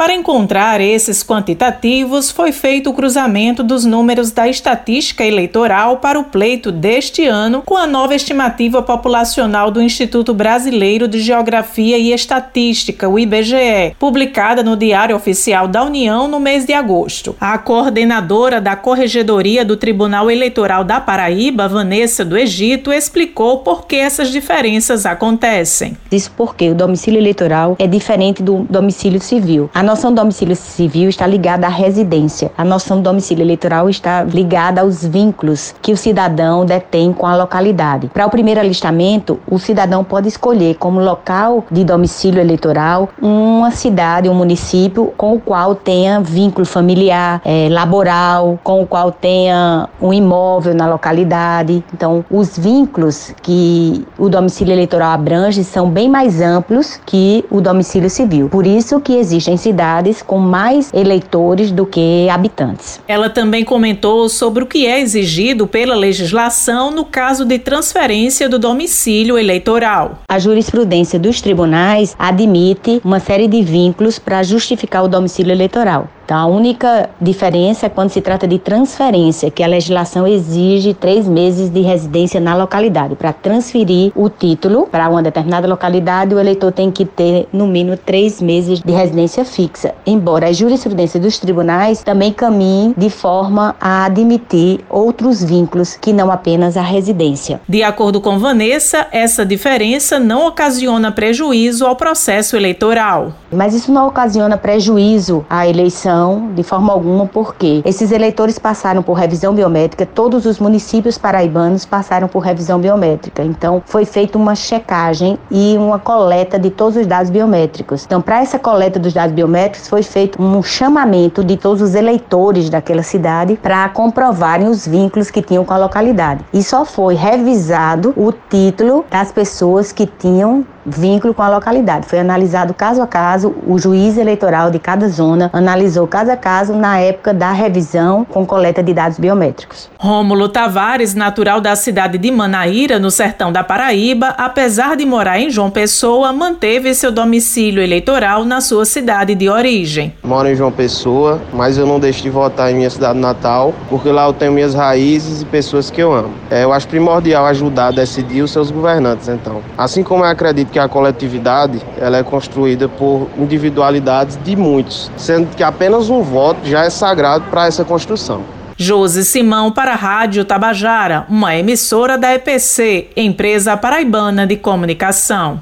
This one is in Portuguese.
Para encontrar esses quantitativos, foi feito o cruzamento dos números da estatística eleitoral para o pleito deste ano com a nova estimativa populacional do Instituto Brasileiro de Geografia e Estatística, o IBGE, publicada no Diário Oficial da União no mês de agosto. A coordenadora da Corregedoria do Tribunal Eleitoral da Paraíba, Vanessa do Egito, explicou por que essas diferenças acontecem. Isso porque o domicílio eleitoral é diferente do domicílio civil. A noção do domicílio civil está ligada à residência. A noção do domicílio eleitoral está ligada aos vínculos que o cidadão detém com a localidade. Para o primeiro alistamento, o cidadão pode escolher como local de domicílio eleitoral uma cidade, um município com o qual tenha vínculo familiar, é, laboral, com o qual tenha um imóvel na localidade. Então, os vínculos que o domicílio eleitoral abrange são bem mais amplos que o domicílio civil. Por isso que existem cidades cidades com mais eleitores do que habitantes. Ela também comentou sobre o que é exigido pela legislação no caso de transferência do domicílio eleitoral. A jurisprudência dos tribunais admite uma série de vínculos para justificar o domicílio eleitoral. Então, a única diferença é quando se trata de transferência, que a legislação exige três meses de residência na localidade. Para transferir o título para uma determinada localidade, o eleitor tem que ter, no mínimo, três meses de residência fixa. Embora a jurisprudência dos tribunais também caminhe de forma a admitir outros vínculos que não apenas a residência. De acordo com Vanessa, essa diferença não ocasiona prejuízo ao processo eleitoral. Mas isso não ocasiona prejuízo à eleição não, de forma alguma, porque esses eleitores passaram por revisão biométrica, todos os municípios paraibanos passaram por revisão biométrica. Então, foi feita uma checagem e uma coleta de todos os dados biométricos. Então, para essa coleta dos dados biométricos, foi feito um chamamento de todos os eleitores daquela cidade para comprovarem os vínculos que tinham com a localidade. E só foi revisado o título das pessoas que tinham vínculo com a localidade. Foi analisado caso a caso, o juiz eleitoral de cada zona analisou caso a caso na época da revisão com coleta de dados biométricos. Rômulo Tavares, natural da cidade de Manaíra, no sertão da Paraíba, apesar de morar em João Pessoa, manteve seu domicílio eleitoral na sua cidade de origem. Moro em João Pessoa, mas eu não deixo de votar em minha cidade natal, porque lá eu tenho minhas raízes e pessoas que eu amo. É, eu acho primordial ajudar a decidir os seus governantes, então. Assim como eu acredito que a coletividade ela é construída por individualidades de muitos, sendo que apenas um voto já é sagrado para essa construção. Josi Simão para a Rádio Tabajara, uma emissora da EPC, empresa paraibana de comunicação.